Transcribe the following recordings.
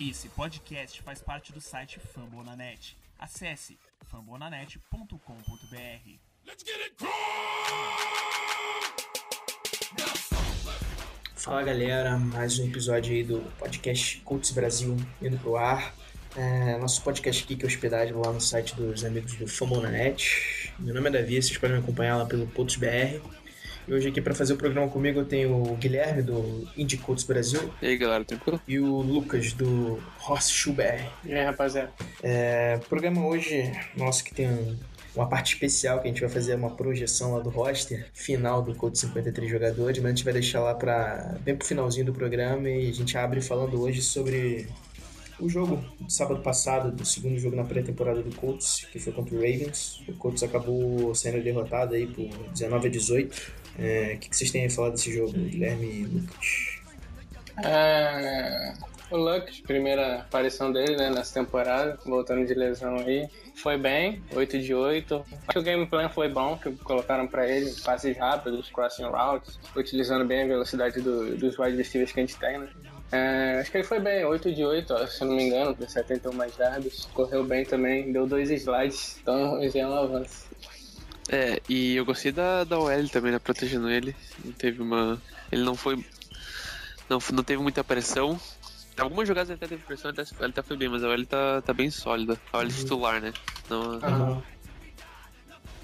Esse podcast faz parte do site Fambonanet. Acesse fambonanet.com.br. Fala galera, mais um episódio aí do podcast Coaches Brasil indo pro ar. É, nosso podcast aqui que é hospedado lá no site dos amigos do Fambonanet. Meu nome é Davi, vocês podem me acompanhar lá pelo Coaches BR. E hoje aqui para fazer o programa comigo eu tenho o Guilherme do Indie Coaches Brasil E aí, galera, tranquilo? e o Lucas do Horseshoe BR. E aí, rapaziada? É, o programa hoje, nosso que tem um- uma parte especial que a gente vai fazer uma projeção lá do roster final do Code 53 jogadores, mas a gente vai deixar lá para bem pro finalzinho do programa e a gente abre falando hoje sobre o jogo de sábado passado, do segundo jogo na pré-temporada do Colts, que foi contra o Ravens. O Colts acabou sendo derrotado aí por 19 a 18. É, O que, que vocês têm a falar desse jogo, Guilherme e Lucas? É, o Lux, primeira aparição dele né, nessa temporada, voltando de lesão aí. Foi bem, 8 de 8. Acho que o game plan foi bom, que colocaram pra ele passes rápidos, crossing routes, utilizando bem a velocidade do- dos wide receivers que a gente tem, né? É, acho que ele foi bem, 8 de 8, ó, se não me engano, por 71 mais jardas. Correu bem também, deu dois slides, então já é um avanço. É, e eu gostei da, da OL também, né? Protegendo ele. Não teve uma. Ele não foi. Não, não teve muita pressão. Algumas jogadas ele até teve pressão, ele até, ele até foi bem, mas a OL tá, tá bem sólida. A OL titular, né? Não, Aham.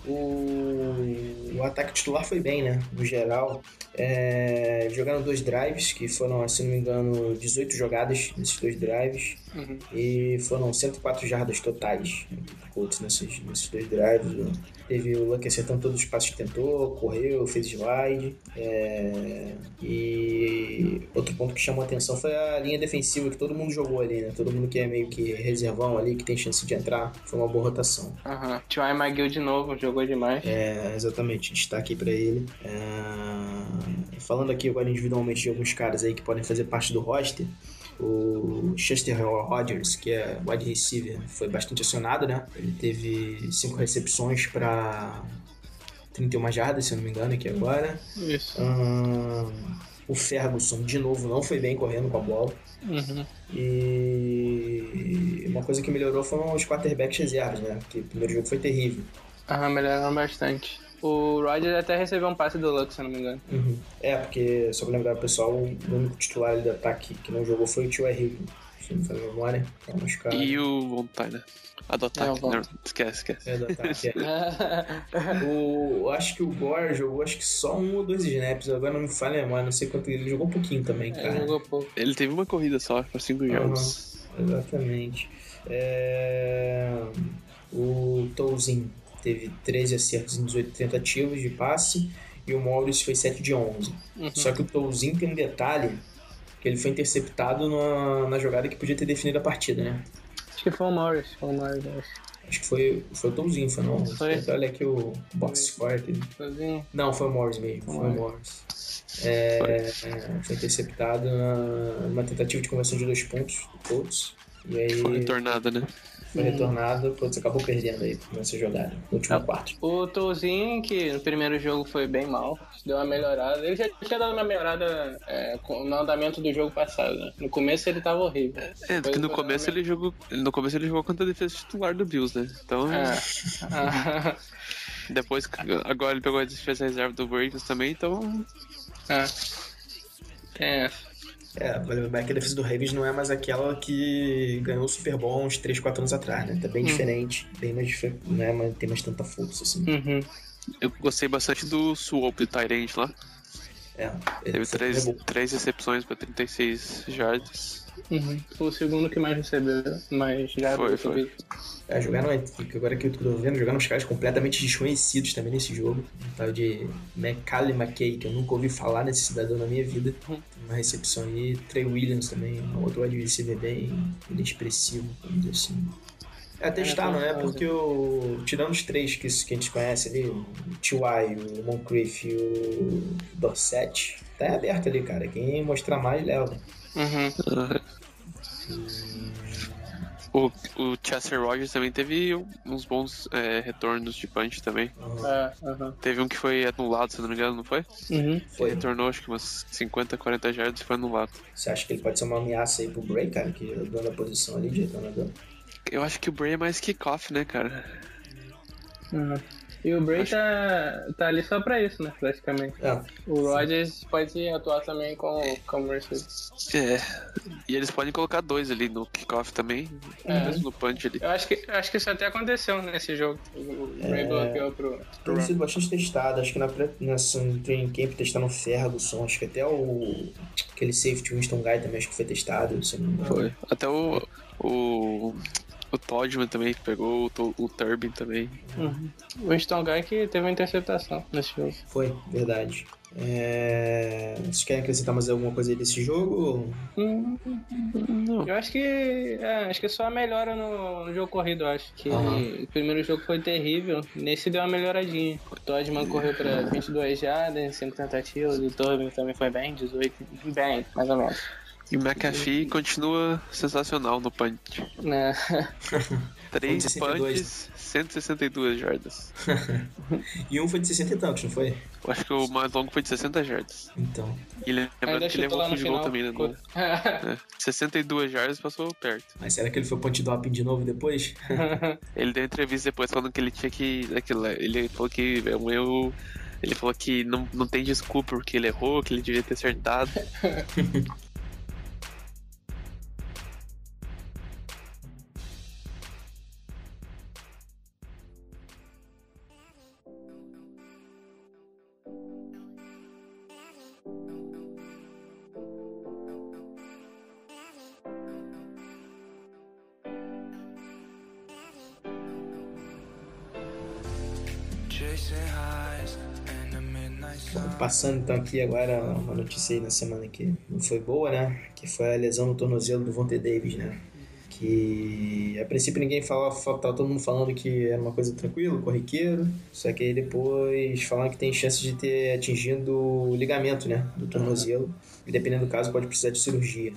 O, o ataque titular foi bem, né? No geral. É, jogaram dois drives, que foram, se não me engano, 18 jogadas nesses dois drives. Uhum. E foram 104 jardas totais Colts nesses, nesses dois drives. Teve o Luck acertando todos os passos que tentou, correu, fez slide. é, e outro ponto que chamou a atenção foi a linha defensiva, que todo mundo jogou ali, né? Todo mundo que é meio que reservão ali, que tem chance de entrar. Foi uma boa rotação. Aham. T.Y. McGill de novo, jogou demais. É, exatamente, destaque para ele. É, falando aqui agora individualmente de alguns caras aí que podem fazer parte do roster, o Chester Rogers, que é wide receiver, foi bastante acionado, né? Ele teve cinco recepções para 31 jardas, se eu não me engano, aqui agora. Isso. O Ferguson, de novo, não foi bem correndo com a bola. Uhum. E uma coisa que melhorou foram os quarterbacks reservas, né? Porque o primeiro jogo foi terrível. Aham, melhoraram bastante. O Rodgers até recebeu um passe do Lux, se eu não me engano. Uhum. É, porque, só pra lembrar o pessoal, o único titular ali do ataque que não jogou foi o Tio Hill. Se não me falha a memória, tá machucado. E o Vontade, né? A do É, ataque. Von. não, esquece, esquece. É, do ataque, é. o, acho que o Gore jogou acho que só um ou dois snaps, agora não me falha a memória, não sei quanto ele jogou um pouquinho também, Ele cara. jogou pouco. Ele teve uma corrida só, pra 5 jogos. Exatamente. É, O Tolzin teve 13 acertos em 18 tentativas de passe e o Morris foi 7 de 11. Uhum. Só que o Tolzin tem um detalhe que ele foi interceptado na, na jogada que podia ter definido a partida, né? Acho que foi o Morris. Foi o Morris, acho. Acho que foi, foi o Tolzin, foi não? Foi. Olha aqui o box score aqui. Não, foi o Morris mesmo, foi o Morris. É, foi interceptado na- numa tentativa de conversão de dois pontos do Colts. E aí Foi retornada, né? Foi retornado, Colts acabou perdendo aí nessa jogada, no último quarto. O Tolzinho, que no primeiro jogo foi bem mal, deu uma melhorada. Ele já tinha dado uma melhorada é, com- no andamento do jogo passado, né? No começo ele tava horrível. É, porque no começo ele jogou. No começo ele jogou contra a defesa titular do Bills, né? Então. É. Ah, Depois, agora ele pegou a defesa reserva do Ravens também, então. ah. Tem essa. É, vale lembrar que a defesa do Ravens não é mais aquela que ganhou o Super Bowl uns 3, 4 anos atrás, né? Tá bem diferente, bem mais diferente, não é mais, tem mais tanta força, assim. Uhum. Eu gostei bastante do Swope do Tyrant lá. É, Teve esse é três, três recepções pra 36 jardas. Uhum. Foi o segundo que mais recebeu, mas já Foi, foi. É, jogaram, agora que eu tô vendo, jogaram uns caras completamente desconhecidos também nesse jogo. Um tal de McCallum McKay, que eu nunca ouvi falar nesse cidadão na minha vida. Tem uma recepção aí. Trey Williams também, um outro wide receiver bem inexpressivo, vamos dizer assim. É, testaram, né? Porque o. Tirando os três que, que a gente conhece ali, o T.Y., o Moncrief e o Dorset, tá aberto ali, cara. Quem mostrar mais, leva. Uhum. O, o Chester Rogers também teve uns bons é, retornos de punch também. É, aham. Teve um que foi anulado, se não me engano, não foi? Uhum. Foi. Ele retornou acho que umas 50, 40 jardas e foi anulado. Você acha que ele pode ser uma ameaça aí pro Bray, cara, que dono da posição ali de retornador? Eu acho que o Bray é mais kickoff, né, cara? Uhum. E o Bray tá, tá ali só pra isso, né? Praticamente. É, O Rodgers pode atuar também com, como receiver. É. E eles podem colocar dois ali no kickoff também, É. mesmo no punch ali. Eu acho que, acho que isso até aconteceu nesse jogo. O Bray bloqueou pro. pro tem sido bastante testado. Acho que na, pré- nessa no training camp testaram o Ferguson. Acho que até o. aquele safety Winston Guy também acho que foi testado. Não me engano. Foi. Até o. O. O Todman também pegou, o, o Turbin também. Uhum. O Winston Guy que teve uma interceptação nesse jogo. Foi, verdade. É... Vocês querem acrescentar mais alguma coisa aí desse jogo? Hum, Não. Eu acho que. É, acho que só melhora no, no jogo corrido, eu acho. Que Aham. o primeiro jogo foi terrível. Nesse deu uma melhoradinha. O Todman correu pra 22 jardas, 5 tentativas. O Tobin também foi bem, 18. Bem, mais ou menos. E o McAfee continua sensacional no punch. Né? Três 62. punches, 162 jardas. E um foi de 60 e tantos, não foi? Eu acho que o mais longo foi de 60 jardas. Então. E lembrando que ele levou field goal final. também, né? no- é, 62 jardas passou perto. Mas será que ele foi punch doping de novo depois? Ele deu entrevista depois falando que ele tinha que. Aquilo, ele falou que é um erro. Ele falou que não, não tem desculpa porque ele errou, que ele devia ter acertado. Passando então aqui agora uma notícia aí na semana que não foi boa, né? Que foi a lesão no tornozelo do Vontae Davis, né? Que a princípio ninguém falava, tava todo mundo falando que era uma coisa tranquila, corriqueiro. Só que aí depois falaram que tem chance de ter atingido o ligamento, né? Do tornozelo. E dependendo do caso, pode precisar de cirurgia.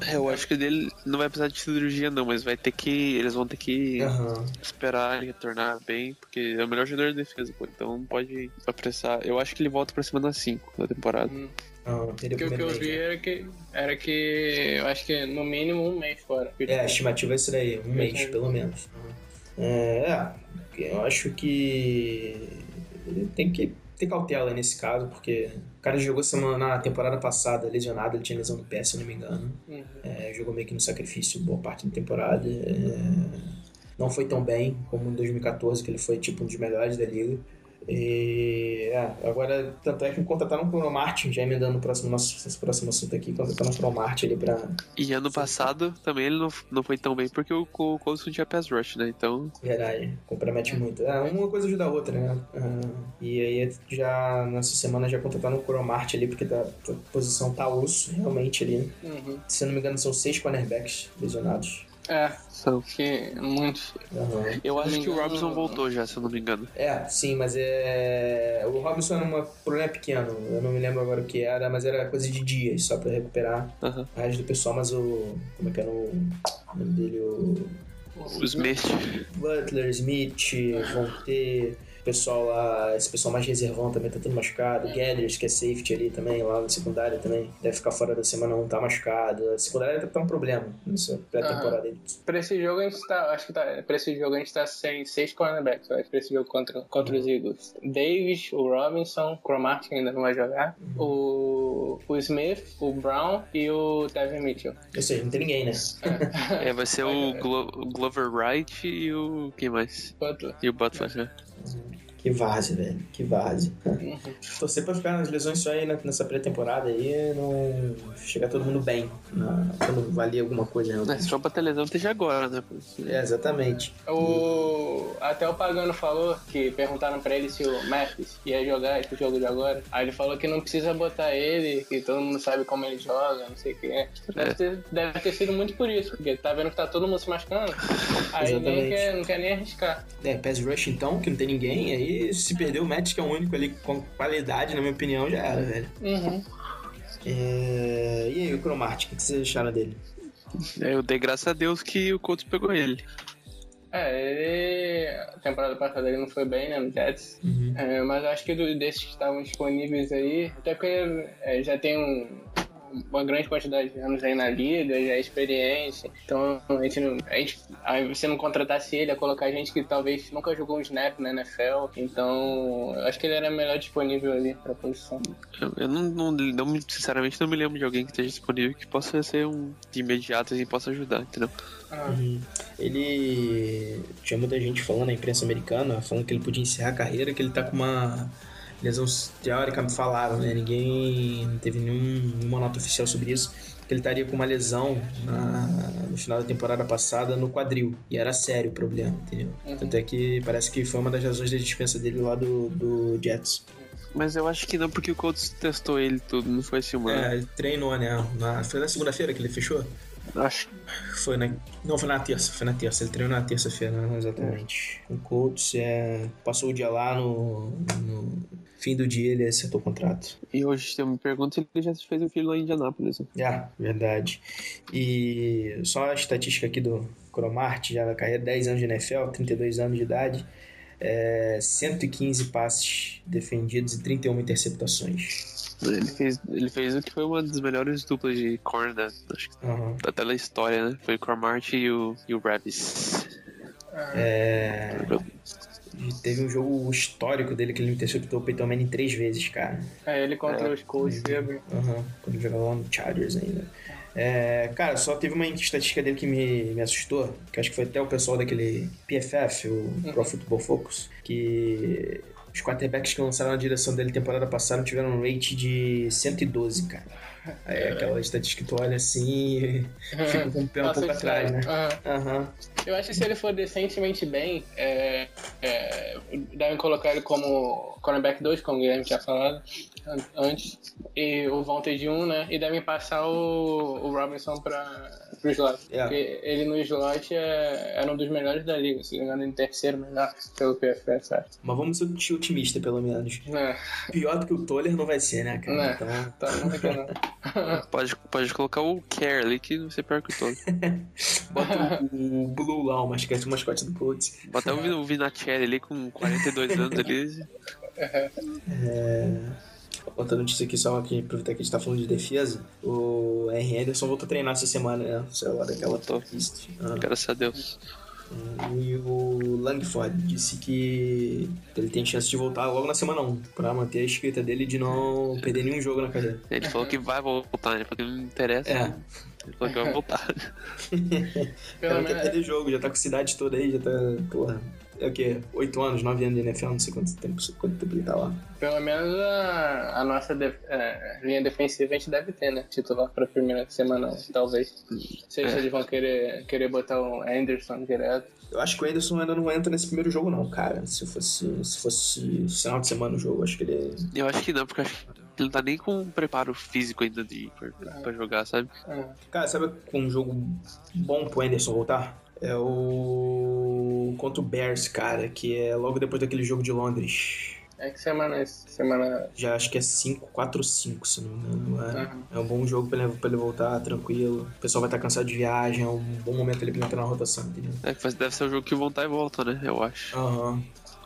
É, eu acho que dele não vai precisar de cirurgia não, mas vai ter que. Eles vão ter que Aham. esperar ele retornar bem, porque é o melhor jogador de defesa, pô. Então não pode apressar. Eu acho que ele volta pra semana 5 da temporada. Aham, teria Porque o que eu vi mês, era que, era que eu acho que no mínimo um mês fora. É, a estimativa é isso daí, um mês, Entendi. pelo menos. É, é, eu acho que ele tem que ter cautela nesse caso, porque o cara jogou semana, na temporada passada lesionado, ele tinha lesão no pé, se eu não me engano. Uhum. É, jogou meio que no sacrifício boa parte da temporada. É, não foi tão bem como em 2014, que ele foi tipo um dos melhores da liga. E, é, agora, tanto é que contrataram o Chrono Martin, já emendando no próximo, nosso próximo assunto aqui, contrataram o Chrono Martin ali pra, E ano passado também ele não, não foi tão bem porque o, o Colson tinha pass rush, né? Então. Verdade, compromete muito. Ah, uma coisa ajuda a outra, né? Ah, e aí já nessa semana já contrataram o Coromart ali, porque tá, a posição tá osso, realmente ali. Uhum. Se eu não me engano, são seis cornerbacks lesionados. É, São. que muitos. Aham. Eu acho que o engano- Robinson voltou já, se eu não me engano. É, sim, mas é. O Robinson era um problema pequeno, eu não me lembro agora o que era, mas era coisa de dias só pra recuperar Aham. a resto do pessoal, mas o. Como é que era o o nome dele? O. O Smith. Butler, Smith, vão ter pessoal lá, esse pessoal mais reservão também tá tudo machucado. Gathers, que é safety ali também, lá na secundária também, deve ficar fora da semana 1, tá machucado. A secundária tá um problema nessa pré-temporada aí. Pra esse jogo a gente tá. Acho que tá. Pra esse jogo a gente tá sem seis cornerbacks, acho, pra esse jogo contra, contra os Eagles. Davis, o Robinson, o Cromartie que ainda não vai jogar, o, o Smith, o Brown e o Tevin Mitchell. Ou seja, não tem ninguém, né? É, vai ser o, Glo- o Glover Wright e o. Quem mais? Butler. E o Butler, né? soon. Que várzea, velho. Que várzea. Uhum. Torcer pra ficar nas lesões só aí nessa pré-temporada aí, não chegar todo mundo bem, na- quando valer alguma coisa. Né? Mas só pra ter lesão esteja agora, né? É, exatamente. O, até o Pagano falou que perguntaram pra ele se o Memphis ia jogar esse jogo de agora. Aí ele falou que não precisa botar ele, que todo mundo sabe como ele joga, não sei o que. Deve, É. ter, deve ter sido muito por isso, porque tá vendo que tá todo mundo se machucando. Aí nem Exatamente. quer, não quer nem arriscar. É, pass rush então, que não tem ninguém, aí se perder o Matt, que é o único ali com qualidade, na minha opinião, já era, velho. Uhum. É... E aí, o Cromart, o que vocês acharam dele? É, eu dei graças a Deus que o Colts pegou ele. É, ele. A temporada passada ele não foi bem, né, no Jets. Uhum. É, mas eu acho que do- desses que estavam disponíveis aí, até porque é, já tem um- uma grande quantidade de anos aí na liga, já é experiência. Então a gente não. A gente, aí você não contratasse ele, ia colocar gente que talvez nunca jogou um snap na NFL. Então eu acho que ele era melhor disponível ali pra posição. Eu, eu não, não, não me- sinceramente não me lembro de alguém que esteja disponível que possa ser um de imediato e possa ajudar, entendeu? Ah, Uhum. Ele. Tinha muita gente falando na imprensa americana, falando que ele podia encerrar a carreira, que ele tá com uma lesão teórica, me falaram, né? Ninguém não teve nenhum, nenhuma nota oficial sobre isso. Que ele estaria com uma lesão na- no final da temporada passada no quadril. E era sério o problema, entendeu? Uhum. Tanto é que parece que foi uma das razões da dispensa dele lá do, do Jets. Mas eu acho que não, porque o Colts testou ele tudo, não foi assim, mano. É, ele treinou, né? Na, foi na segunda-feira que ele fechou? Acho Foi na. Não, foi na terça, foi na terça. Ele treinou na terça-feira, né? exatamente. O Colts é, passou o dia lá no, no fim do dia ele acertou o contrato. E hoje, se eu me pergunto, se ele já fez um filho lá em Indianápolis. né? Ah, verdade. E só a estatística aqui do Cromart, já na carreira, 10 anos de NFL, 32 anos de idade, é, 115 passes defendidos e 31 interceptações. Ele fez, ele fez o que foi uma das melhores duplas de corner da, acho que Aham. da tela história, né? Foi o Cormart e o, e o Ravis. É, e teve um jogo histórico dele que ele interceptou o Peyton Manning três vezes, cara. É, ele contra É. os Colts. Aham, quando ele jogava lá no Chargers ainda. É, cara, só teve uma estatística dele que me, me assustou, que acho que foi até o pessoal daquele PFF, o Pro Football Focus, que os quarterbacks que lançaram na direção dele temporada passada tiveram um rate de 112, cara. Aí é aquela estatística que tu olha assim e fica com o pé um pouco atrás, né? Aham. Aham. Eu acho que se ele for decentemente bem, é, é, devem colocar ele como cornerback 2, como o Guilherme tinha falado an- antes, e o Vontae de 1, né? E devem passar o, o Robinson para o slot. É. Porque ele no slot é, era um dos melhores da liga, se não me engano, em terceiro melhor pelo PFF, sabe? Mas vamos ser otimista, pelo menos. É, Pior do que o Toller não vai ser, né, cara? É. Então, tá não. Pode, pode colocar o Care ali, que não sei pior que o todo. bota o, o Blue lá, o mascote, o mascote do Colts. Bota o o Vinatieri ali com 42 anos ali. Outra notícia aqui, só que aproveitar que a gente tá falando de defesa. O R. Anderson voltou a treinar essa semana, né? Saiu lá daquela pista. Ah, Graças a Deus. E o Langford disse que ele tem chance de voltar logo na semana 1, pra manter a escrita dele de não perder nenhum jogo na carreira. Ele falou que vai voltar, né? Porque não interessa. É. Ele falou que vai voltar. Pelo cara não quer menos, perder jogo, já tá com a cidade toda aí, já tá, porra. É o quê? 8 anos, 9 anos de NFL, não sei quanto tempo, quanto tempo ele tá lá. pelo menos a, a nossa def- é, linha defensiva a gente deve ter, né? Titular pra primeira semana, talvez. Não sei se É. eles vão querer, querer botar o Anderson direto. Eu acho que o Anderson ainda não entra nesse primeiro jogo, não, cara. Se fosse, se fosse final de semana o jogo, acho que ele. Eu acho que não, porque acho que ele não tá nem com um preparo físico ainda de, pra, pra jogar, sabe? É. Cara, sabe um jogo bom pro Anderson voltar? É o. Contra o Bears, cara, que é logo depois daquele jogo de Londres. É que semana, semana Já acho que é 5, 4 ou 5, se não me engano. É, Uhum. é um bom jogo pra ele, pra ele voltar tranquilo. O pessoal vai estar cansado de viagem, é um bom momento ele pra entrar na rotação, entendeu? É que deve ser o jogo que voltar e volta, né? Eu acho. Aham.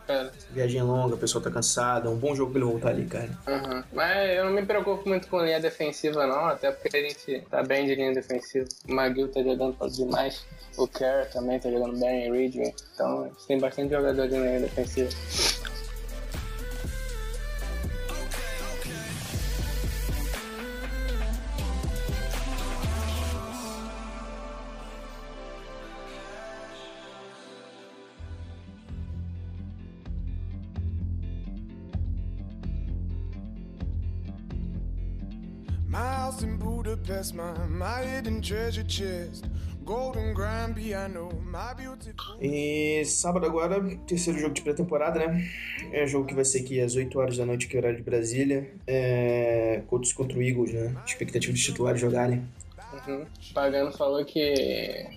cara. Viagem longa, o pessoal tá cansado. É um bom jogo pra ele voltar ali, cara. Uhum. Mas eu não me preocupo muito com linha defensiva, não, até porque a gente tá bem de linha defensiva. O McGill tá jogando demais. O Kerr também tá jogando bem, o Ridgway. Então, tem bastante jogador de linha defensiva. House in Budapest, my, my hidden treasure chest, golden grand piano, my beautiful. E sábado agora, terceiro jogo de pré-temporada, né? É um jogo que vai ser aqui às 8 horas da noite, que é horário de Brasília. É... Colts contra o Eagles, né? Expectativa dos titulares jogarem. Uhum. Pagano falou que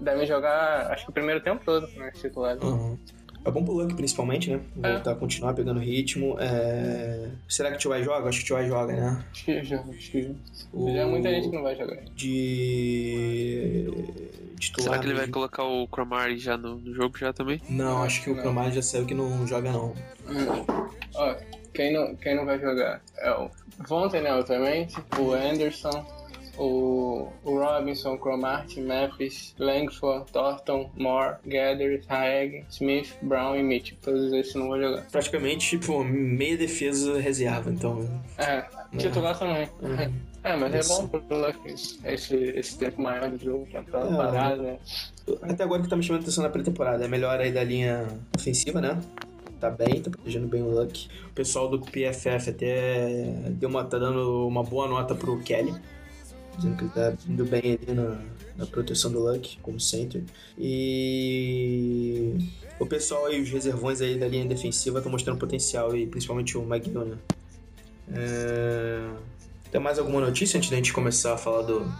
devem jogar, acho que o primeiro tempo todo, né, titular. Uhum. É bom pro Luck, principalmente, né? Voltar a continuar pegando ritmo. É... Será que o T.Y. joga? Acho que o T.Y. joga, né? Acho que joga, acho que joga. O... Já é muita gente que não vai jogar. De titular. Será que ele vai colocar o Cromari já no, no jogo já também? Não, acho que o Não. Cromar já saiu que não joga não. Hum. Ó, quem não, quem não vai jogar é o Vontae, né, obviamente, o Anderson, o, o Robinson, Cromartie, Memphis, Langford, Thornton, Moore, Gathers, Haeg, Smith, Brown e Mitchell. Todos esses não vão jogar. Praticamente, tipo, meia defesa reserva, então. É, titular também. Uhum. É, mas é Isso. bom pro Luck esse, esse tempo maior de jogo, pra tá É. parado, né? Até agora que tá me chamando atenção na pré-temporada. É melhor aí da linha ofensiva, né? Tá bem, tá protegendo bem o Luck. O pessoal do PFF até deu uma, tá dando uma boa nota pro Kelly. Dizendo que ele tá indo bem ali na, na proteção do Luck, como center. E o pessoal aí, os reservões aí da linha defensiva estão mostrando potencial, e principalmente o McGill, né? É... Tem mais alguma notícia antes da gente começar a falar do,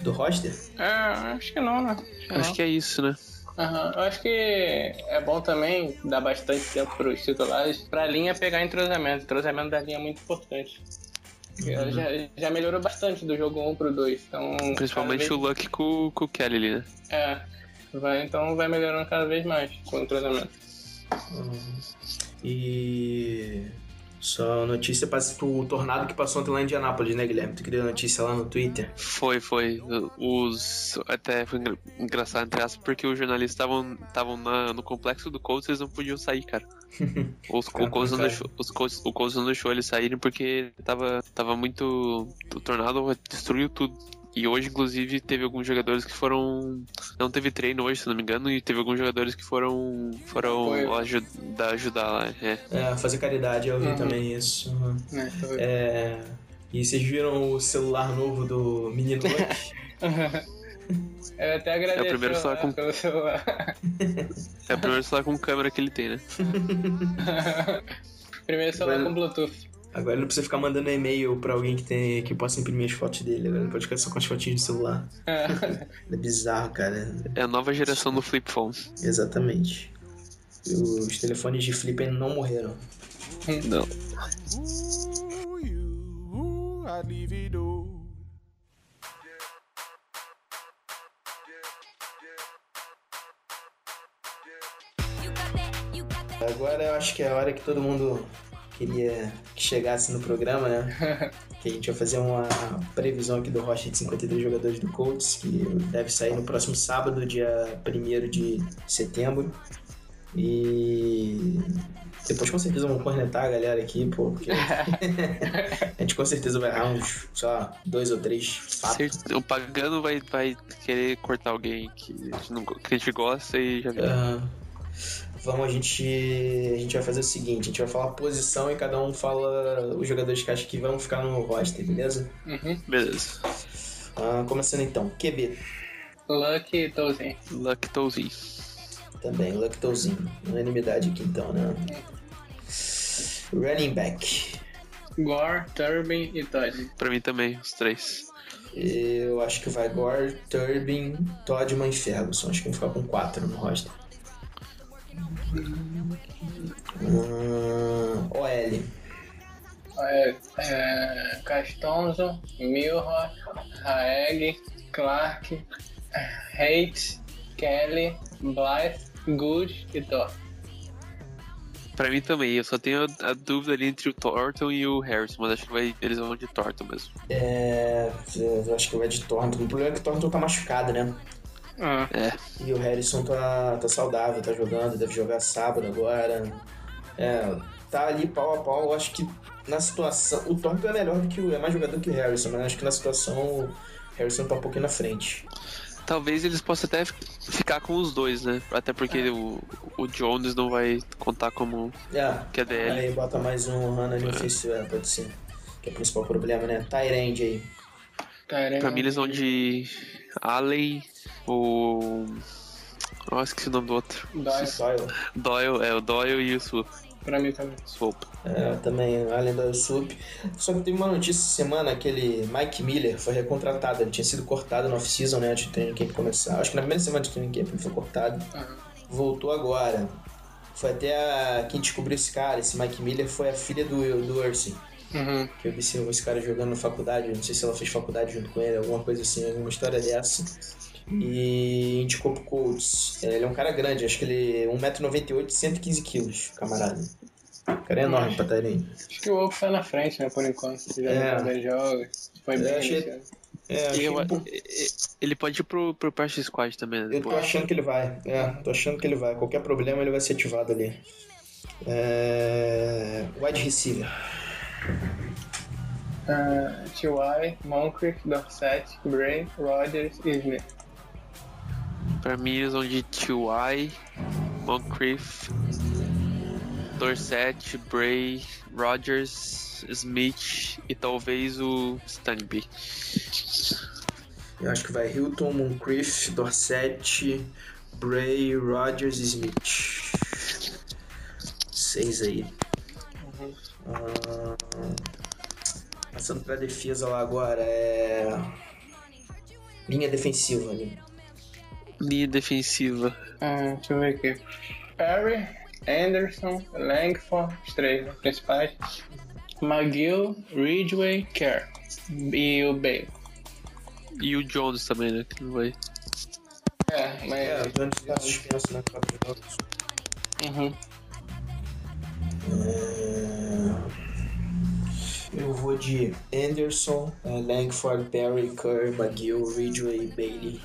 do roster? É, acho que não, né? Acho que Acho não. que é isso, né? Aham, Eu acho que é bom também dar bastante tempo para os titulares pra linha pegar entrosamento. Entrosamento da linha é muito importante. Ela Já, já melhorou bastante do jogo 1 pro 2. Então, Principalmente cada o Luck com, com o Kelly ali, né? vez- É, vai, então vai melhorando cada vez mais com o entrosamento. Uhum. E só notícia para o tornado que passou ontem lá em Indianápolis, né, Guilherme? Tu queria notícia lá no Twitter? Foi, foi. Os. Até foi engra- engraçado, entre aspas, porque os jornalistas estavam no complexo do Colts eles não podiam sair, cara. Os, o, Colts não deixou, os Colts, o Colts não deixou eles saírem porque tava, tava muito. O tornado destruiu tudo. E hoje, inclusive, teve alguns jogadores que foram. Não teve treino hoje, se não me engano, e teve alguns jogadores que foram. foram Foi. ajudar, ajudar lá. É. É, fazer caridade, eu vi Uhum. também isso. uhum. Né? É, e vocês viram o celular novo do menino Luck? Eu até agradeço É o primeiro celular com- pelo celular. É o primeiro celular com câmera que ele tem, né? primeiro celular Vai- com Bluetooth. Agora ele não precisa ficar mandando e-mail pra alguém que, tem, que possa imprimir as fotos dele. Agora ele pode ficar só com as fotinhas no celular. É bizarro, cara. É a nova geração do flip phone. Exatamente. E os telefones de flip ainda não morreram. Não. Agora eu acho que é a hora que todo mundo queria que chegasse no programa, né? que a gente vai fazer uma previsão aqui do roster de 53 jogadores do Colts, que deve sair no próximo sábado, dia 1 de setembro. E depois com certeza vamos cornetar a galera aqui, pô, porque a gente com certeza vai errar uns, sei lá, dois ou três fatos. O pagano vai, vai querer cortar alguém que a gente, não, que a gente gosta e já viu. Ah, vamos, a gente, a gente vai fazer o seguinte, a gente vai falar posição e cada um fala os jogadores que acha que vão ficar no roster, beleza? Uhum. Beleza. Ah, começando então, QB Lucky Tolzien. Luck Tolzien. também, Lactozinho, unanimidade aqui então, né? Running back, Gore, Turbin e Todd. Pra mim também, os três. eu acho que vai Gore, Turbin, Toddman e Ferguson, acho que vão ficar com quatro no roster. Ah, OL, É, é, Castonzo, Milroy, Haeg, Clark, Haight, Kelly, Blythe, Good e Thor. Pra mim também, eu só tenho a, a dúvida ali entre o Thornton e o Harrison, mas acho que vai, eles vão de Thornton mesmo. é, eu acho que vai de Thornton, o problema é que o Thornton tá machucado, né? Ah, É, E o Harrison tá, tá saudável, tá jogando, deve jogar sábado agora. É, tá ali pau a pau. Eu acho que na situação. O Thornton é melhor do que o. É mais jogador que o Harrison, mas acho que na situação o Harrison tá um pouquinho na frente. talvez eles possam até ficar com os dois, né? Até porque o, o Jones não vai contar como É, QDL. aí bota mais um Hannah ali ofensivo, é, pode ser. Que é o principal problema, né? Tyrande aí. caramba. Pra mim eles vão de Allen, o. Nossa, esqueci o nome do outro. Doyle. Doyle, é, o Doyle e o Swoop. Pra mim também. Swoop. É, também, além da Sup. Só que teve uma notícia essa semana, aquele Mike Miller foi recontratado. Ele tinha sido cortado no off-season, né? Antes do training camp começar. Acho que na primeira semana de training camp ele foi cortado. Aham. Voltou agora. Foi até a... quem descobriu esse cara, esse Mike Miller, foi a filha do, do Ursi. Uhum. Que eu vi esse, cara jogando na faculdade. Não sei se ela fez faculdade junto com ele, alguma coisa assim, alguma história dessa. E indicou pro Colts. Ele é um cara grande, acho que ele é 1,98m, 115kg, camarada. O cara é enorme pra Tyrene. Acho que o Wolf tá na frente, né, por enquanto. Já É. jogos. Foi bem achei- ano. É, E eu- um ele pode ir pro, pro Practice Squad também, né? Eu tô achando que ele vai. É, tô achando que ele vai. Qualquer problema ele vai ser ativado ali. É... Wide receiver. Ah, T.Y., Moncrief, Dorset, Bray, Rodgers e Smith. Pra mim, eles vão de T.Y., Moncrief, Dorset, Bray, Rogers, Smith e talvez o Stanby. Eu acho que vai Hilton, Moncrief, Dorset, Bray, Rodgers e Smith. Seis aí. Ah, passando pra defesa lá agora é. Linha defensiva ali. Linha defensiva. Ah, deixa eu ver aqui. Perry, Anderson, Langford, os três principais. McGill, Ridgway, Kerr. E o Bale. E o Jones também, né? Que não vai. É, mas. É, o Jones tá suspenso, né? Uhum. É, de Anderson, eh, Langford, Perry, Kerr, McGill, Ridgway, Bailey.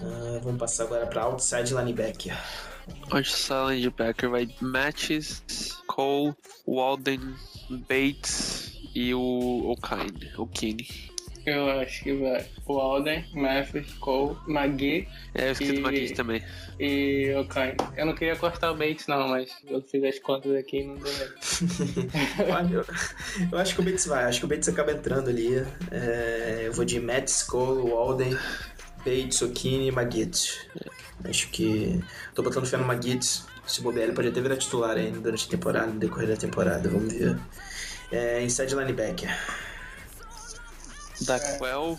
Ah, vamos passar agora para outside linebacker. Outside linebacker vai Matches, Cole, Walden, Bates e o O'Kine. O'Kine. Eu acho que vai o Alden, Memphis, Cole, McGee É, eu esqueci E- do Matisse também. e o Kine. Eu não queria cortar o Bates não, mas eu fiz as contas aqui e não deu eu, eu acho que o Bates vai, acho que o Bates acaba entrando ali. É, eu vou de Matt Cole, Walden, Bates, Okini e Magid. Acho que. Tô botando fé no Magid. Se bobear, ele pode até virar titular ainda durante a temporada, no decorrer da temporada, vamos ver. É, inside linebacker. Daquel,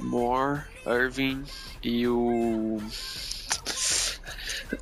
Moore, Irving e o.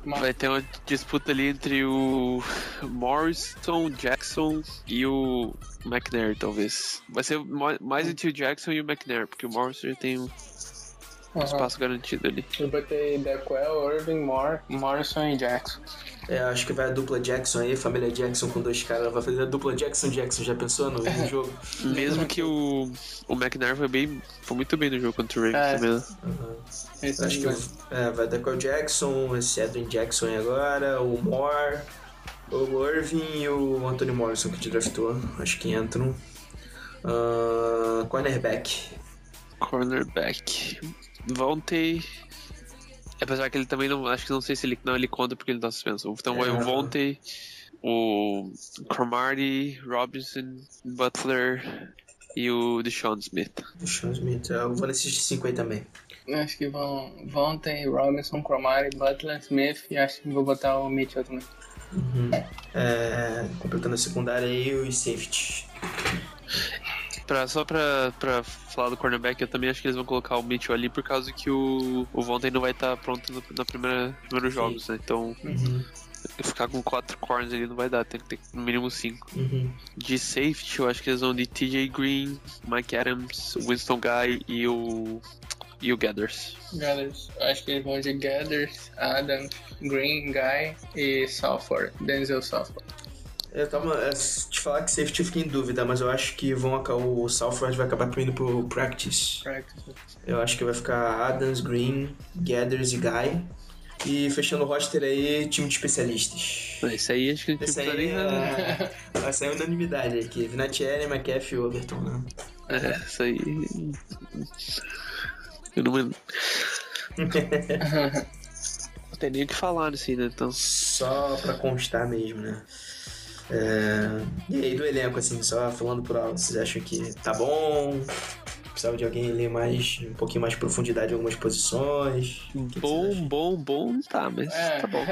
Vai ter uma disputa ali entre o Morrison, Jackson e o McNair, talvez. Vai ser mais entre o Jackson e o McNair, porque o Morrison já tem um espaço garantido ali. Eu botei Dequel, Irving, Moore, Morrison e Jackson. É, acho que vai a dupla Jackson aí, família Jackson com dois caras. Vai fazer a dupla Jackson-Jackson, já pensou no, no jogo? Mesmo que o, o McNair foi bem. Foi muito bem no jogo contra o Ravens É. também. né? Uhum. Acho que vai. é, vai dar com o Jackson, esse Edwin Jackson aí agora, o Moore, o Irving e o Anthony Morrison que te draftou. Acho que entram. Ah, cornerback. Cornerback. Vontay. Apesar que ele também não. Acho que não sei se ele. Não, ele conta porque ele tá suspenso. Então vai É. o Vontay, o Cromartie, Robinson, Butler e o Deshaun Smith. O Sean Smith. é, Eu vou nesses de 5 aí também. Acho que vão Vontae, Robinson, Cromartie, Butler, Smith e acho que vou botar o Mitchell também. Uhum. É, completando a secundária aí, os safety. Pra, só pra, pra falar do cornerback, eu também acho que eles vão colocar o Mitchell ali por causa que o, o Vontay não vai estar pronto no, na primeira primeiros jogos, né? Então Uhum. ficar com quatro corners ali não vai dar, tem que ter no mínimo cinco. Uhum. De safety, eu acho que eles vão de TJ Green, Mike Adams, Winston Guy e o. e o Gathers. Gathers. Acho que eles vão de Gathers, Adams, Green, Guy e Salford. Denzel Salford. Eu tava. te falar que safety eu fiquei em dúvida, mas eu acho que vão aca- o Southward vai acabar indo pro practice. Practice. Eu acho que vai ficar Adams, Green, Gathers e Guy. E fechando o roster aí, time de especialistas. Esse aí acho que a gente Esse não aí é, vai sair unanimidade aqui. Vinatieri, McAfee e Overton, né? É, isso aí. Eu não. Não tem nem o que falar assim, né? Então. Só pra constar mesmo, né? É, E aí do elenco, assim, só falando por alto, vocês acham que tá bom? Precisava de alguém ali mais, um pouquinho mais de profundidade em algumas posições? Que Bom, bom, bom, não tá, mas É. tá bom.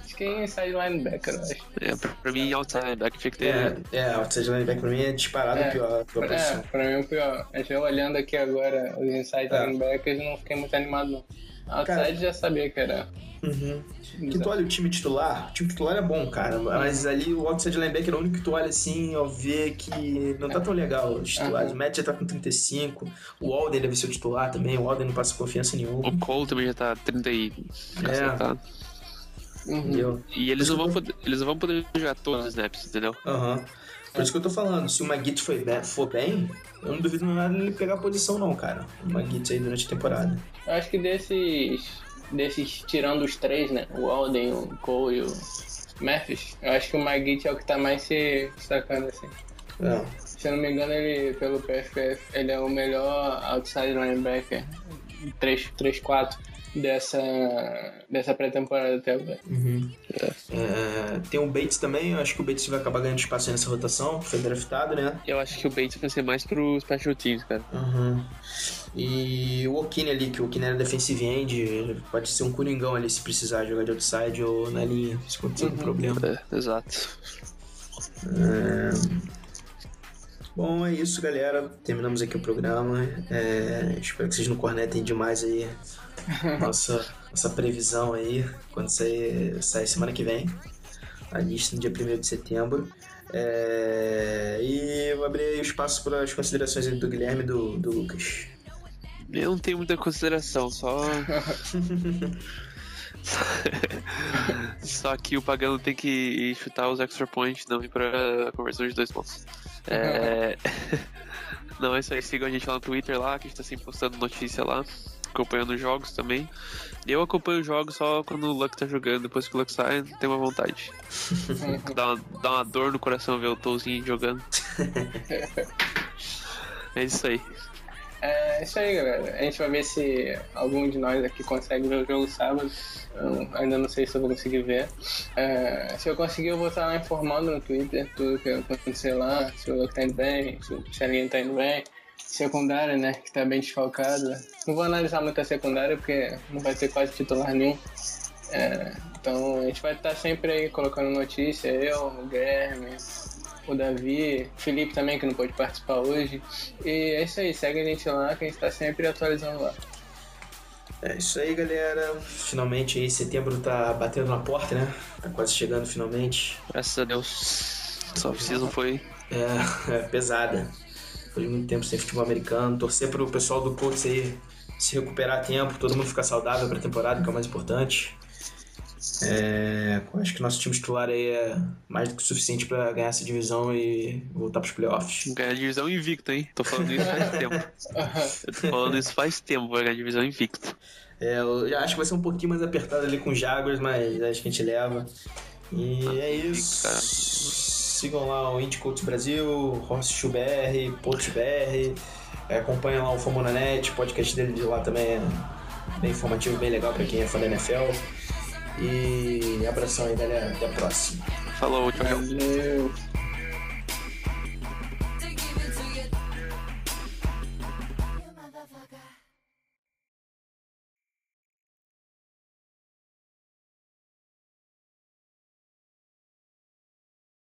acho que é inside linebacker, eu acho. É, pra, pra mim, outside linebacker tinha que ter. É, é, outside linebacker pra mim é disparado É. pior, a pior É, pra mim o pior. Mas eu olhando aqui agora os inside É. linebackers, não fiquei muito animado não. Outside Cara- já sabia que era. Uhum. Que tu olha o time titular, o time titular é bom, cara. Mas ali o outside linebacker é o único que tu olha assim, ao ver que não tá tão legal os titulares. O Matt já tá com 35, o Alden deve ser o titular também, o Alden não passa confiança nenhuma. O Cole também já tá 30 e. É. Uhum. Entendeu? E eles não, vão poder, eles não vão poder jogar todos os snaps, entendeu? Aham. Por isso que eu tô falando, se o Magit foi bem- for bem, eu não duvido nada ele pegar a posição não, cara. O Magit aí durante a temporada. Eu acho que desses. Desses, tirando os três, né? O Alden, o Cole e o Memphis, eu acho que o Magit é o que tá mais se destacando, assim. É. Se eu não me engano, ele, pelo PFF, ele é o melhor outside linebacker 3-4 dessa, dessa pré-temporada até agora. Uhum. É, tem o Bates também, eu acho que o Bates vai acabar ganhando espaço aí nessa rotação, foi draftado, né? Eu acho que o Bates vai ser mais pro Special Teams, cara. Uhum. E o Okine ali, que o Okine era defensive end, ele pode ser um coringão ali se precisar jogar de outside ou na linha, se acontecer algum problema. É, exato. Bom, é isso, galera. Terminamos aqui o programa. É, espero que vocês não cornetem demais aí nossa, nossa previsão aí, quando sair, sair semana que vem. A lista no dia 1 de setembro. É, e eu vou abrir o espaço para as considerações do Guilherme e do, do Lucas. Eu não tenho muita consideração, só. só que o Pagano tem que chutar os extra points, não ir pra conversão de dois pontos. É... não, é isso aí. Sigam a gente lá no Twitter lá, que a gente tá sempre postando notícia lá, acompanhando os jogos também. Eu acompanho os jogos só quando o Luck tá jogando, depois que o Luck sai, não tem uma vontade. dá, uma, dá uma dor no coração ver o Tolzinho jogando. é isso aí. É isso aí, galera. A gente vai ver se algum de nós aqui consegue ver o jogo sábado. Eu ainda não sei se eu vou conseguir ver. É, se eu conseguir, eu vou estar lá informando no Twitter tudo que acontecer lá. Se o Luke tá indo bem, se a linha tá indo bem. Secundária, né, que tá bem desfalcada. Não vou analisar muito a secundária porque não vai ter quase titular nenhum. É, então a gente vai estar sempre aí colocando notícia. Eu, o Guilherme, o Davi, o Felipe também, que não pôde participar hoje. E é isso aí, segue a gente lá que a gente tá sempre atualizando lá. É isso aí, galera. Finalmente aí, setembro tá batendo na porta, né? Tá quase chegando finalmente. Graças a Deus. Só preciso foi. É, é pesada. De muito tempo sem futebol americano. Torcer pro pessoal do Colts aí se recuperar a tempo, todo mundo ficar saudável pra temporada, que é o mais importante. É, acho que nosso time titular aí é mais do que o suficiente pra ganhar essa divisão e voltar pros playoffs. Ganhar a divisão invicta, hein? Tô falando isso faz tempo. Eu tô falando isso faz tempo, vai ganhar a divisão invicta. É, eu já acho que vai ser um pouquinho mais apertado ali com os Jaguars, mas acho que a gente leva. E é isso. cara. Sigam lá o Indy Colts Brasil, Horse BR, Post BR. É, acompanhem lá o Fomonanet, o podcast dele de lá também é bem informativo, bem legal pra quem é fã da NFL. E abração aí, galera. Até a próxima. Falou, tchau. Valeu!